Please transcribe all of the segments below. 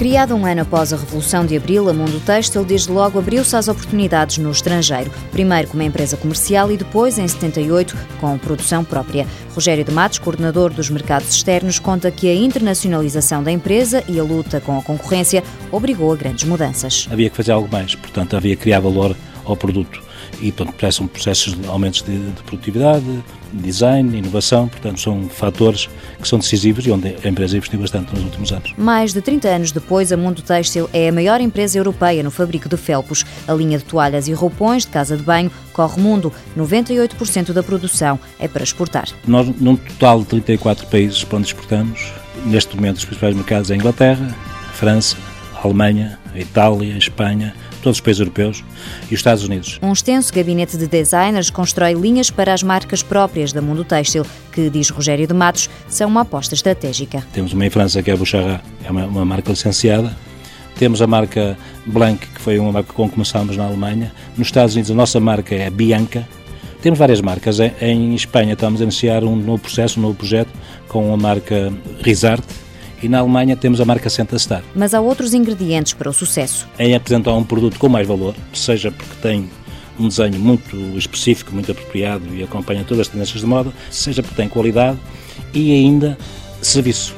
Criado um ano após a Revolução de Abril, a Mundo Têxtil desde logo abriu-se às oportunidades no estrangeiro. Primeiro como empresa comercial e depois, em 78, com produção própria. Rogério de Matos, coordenador dos mercados externos, conta que a internacionalização da empresa e a luta com a concorrência obrigou a grandes mudanças. Havia que fazer algo mais, portanto, havia que criar valor ao produto e, portanto, são processos de aumentos de, de produtividade, design, inovação, portanto, são fatores que são decisivos e onde a empresa investiu bastante nos últimos anos. Mais de 30 anos depois, a Mundo Têxtil é a maior empresa europeia no fabrico de felpos. A linha de toalhas e roupões de casa de banho corre mundo. 98% da produção é para exportar. Nós, num total de 34 países para onde exportamos, neste momento os principais mercados é a Inglaterra, a França, a Alemanha, a Itália, a Espanha, todos os países europeus e os Estados Unidos. Um extenso gabinete de designers constrói linhas para as marcas próprias da Mundo Têxtil, que, diz Rogério de Matos, são uma aposta estratégica. Temos uma em França que é a Bouchara, é uma, uma marca licenciada. Temos a marca Blanc, que foi uma marca com que começámos na Alemanha. Nos Estados Unidos a nossa marca é Bianca. Temos várias marcas. Em Espanha estamos a iniciar um novo processo, um novo projeto com a marca Rizarte, e na Alemanha temos a marca Senta Star. Mas há outros ingredientes para o sucesso. Em apresentar um produto com mais valor, seja porque tem um desenho muito específico, muito apropriado e acompanha todas as tendências de moda, seja porque tem qualidade e ainda serviço,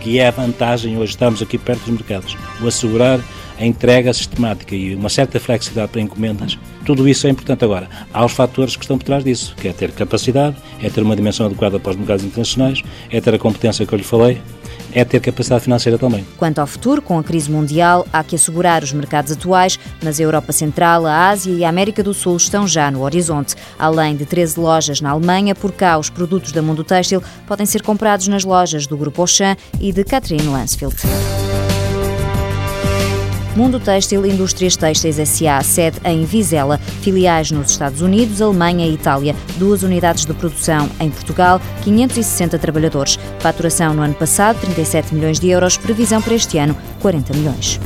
que é a vantagem, hoje estamos aqui perto dos mercados, o assegurar a entrega sistemática e uma certa flexibilidade para encomendas, tudo isso é importante agora. Há os fatores que estão por trás disso, que é ter capacidade, é ter uma dimensão adequada para os mercados internacionais, é ter a competência que eu lhe falei, é ter capacidade financeira também. Quanto ao futuro, com a crise mundial, há que assegurar os mercados atuais, mas a Europa Central, a Ásia e a América do Sul estão já no horizonte. Além de 13 lojas na Alemanha, por cá os produtos da Mundo Têxtil podem ser comprados nas lojas do Grupo Auchan e de Catherine Lansfield. Mundo Têxtil Indústrias Têxteis SA, sede em Vizela, filiais nos Estados Unidos, Alemanha e Itália, duas unidades de produção em Portugal, 560 trabalhadores. Faturação no ano passado, 37 milhões de euros, previsão para este ano, 40 milhões.